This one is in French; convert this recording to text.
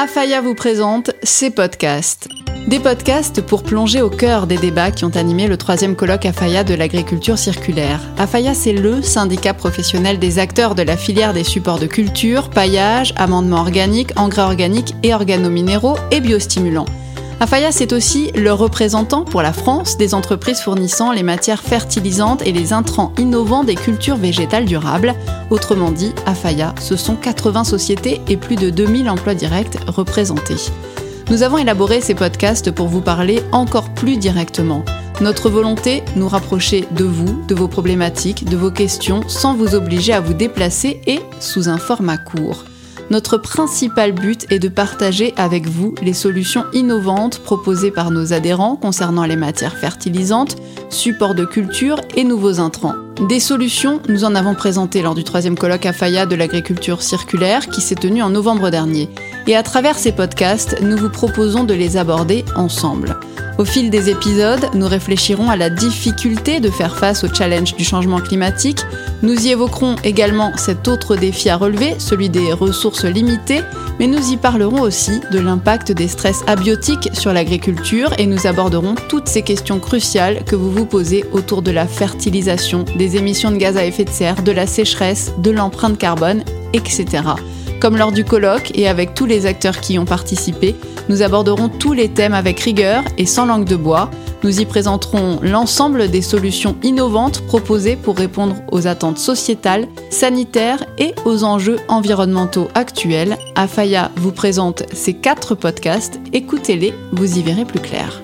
Afaya vous présente ses podcasts. Des podcasts pour plonger au cœur des débats qui ont animé le troisième colloque Afaya de l'agriculture circulaire. Afaya, c'est le syndicat professionnel des acteurs de la filière des supports de culture, paillage, amendement organique, engrais organiques et organominéraux et biostimulants. Afaya, c'est aussi le représentant pour la France des entreprises fournissant les matières fertilisantes et les intrants innovants des cultures végétales durables. Autrement dit, Afaya, ce sont 80 sociétés et plus de 2000 emplois directs représentés. Nous avons élaboré ces podcasts pour vous parler encore plus directement. Notre volonté, nous rapprocher de vous, de vos problématiques, de vos questions, sans vous obliger à vous déplacer et sous un format court. Notre principal but est de partager avec vous les solutions innovantes proposées par nos adhérents concernant les matières fertilisantes, supports de culture et nouveaux intrants. Des solutions, nous en avons présenté lors du troisième colloque à Faya de l'agriculture circulaire qui s'est tenu en novembre dernier. Et à travers ces podcasts, nous vous proposons de les aborder ensemble. Au fil des épisodes, nous réfléchirons à la difficulté de faire face au challenge du changement climatique. Nous y évoquerons également cet autre défi à relever, celui des ressources limitées, mais nous y parlerons aussi de l'impact des stress abiotiques sur l'agriculture et nous aborderons toutes ces questions cruciales que vous vous posez autour de la fertilisation, des émissions de gaz à effet de serre, de la sécheresse, de l'empreinte carbone, etc. Comme lors du colloque et avec tous les acteurs qui y ont participé, nous aborderons tous les thèmes avec rigueur et sans langue de bois. Nous y présenterons l'ensemble des solutions innovantes proposées pour répondre aux attentes sociétales, sanitaires et aux enjeux environnementaux actuels. Afaya vous présente ces quatre podcasts. Écoutez-les, vous y verrez plus clair.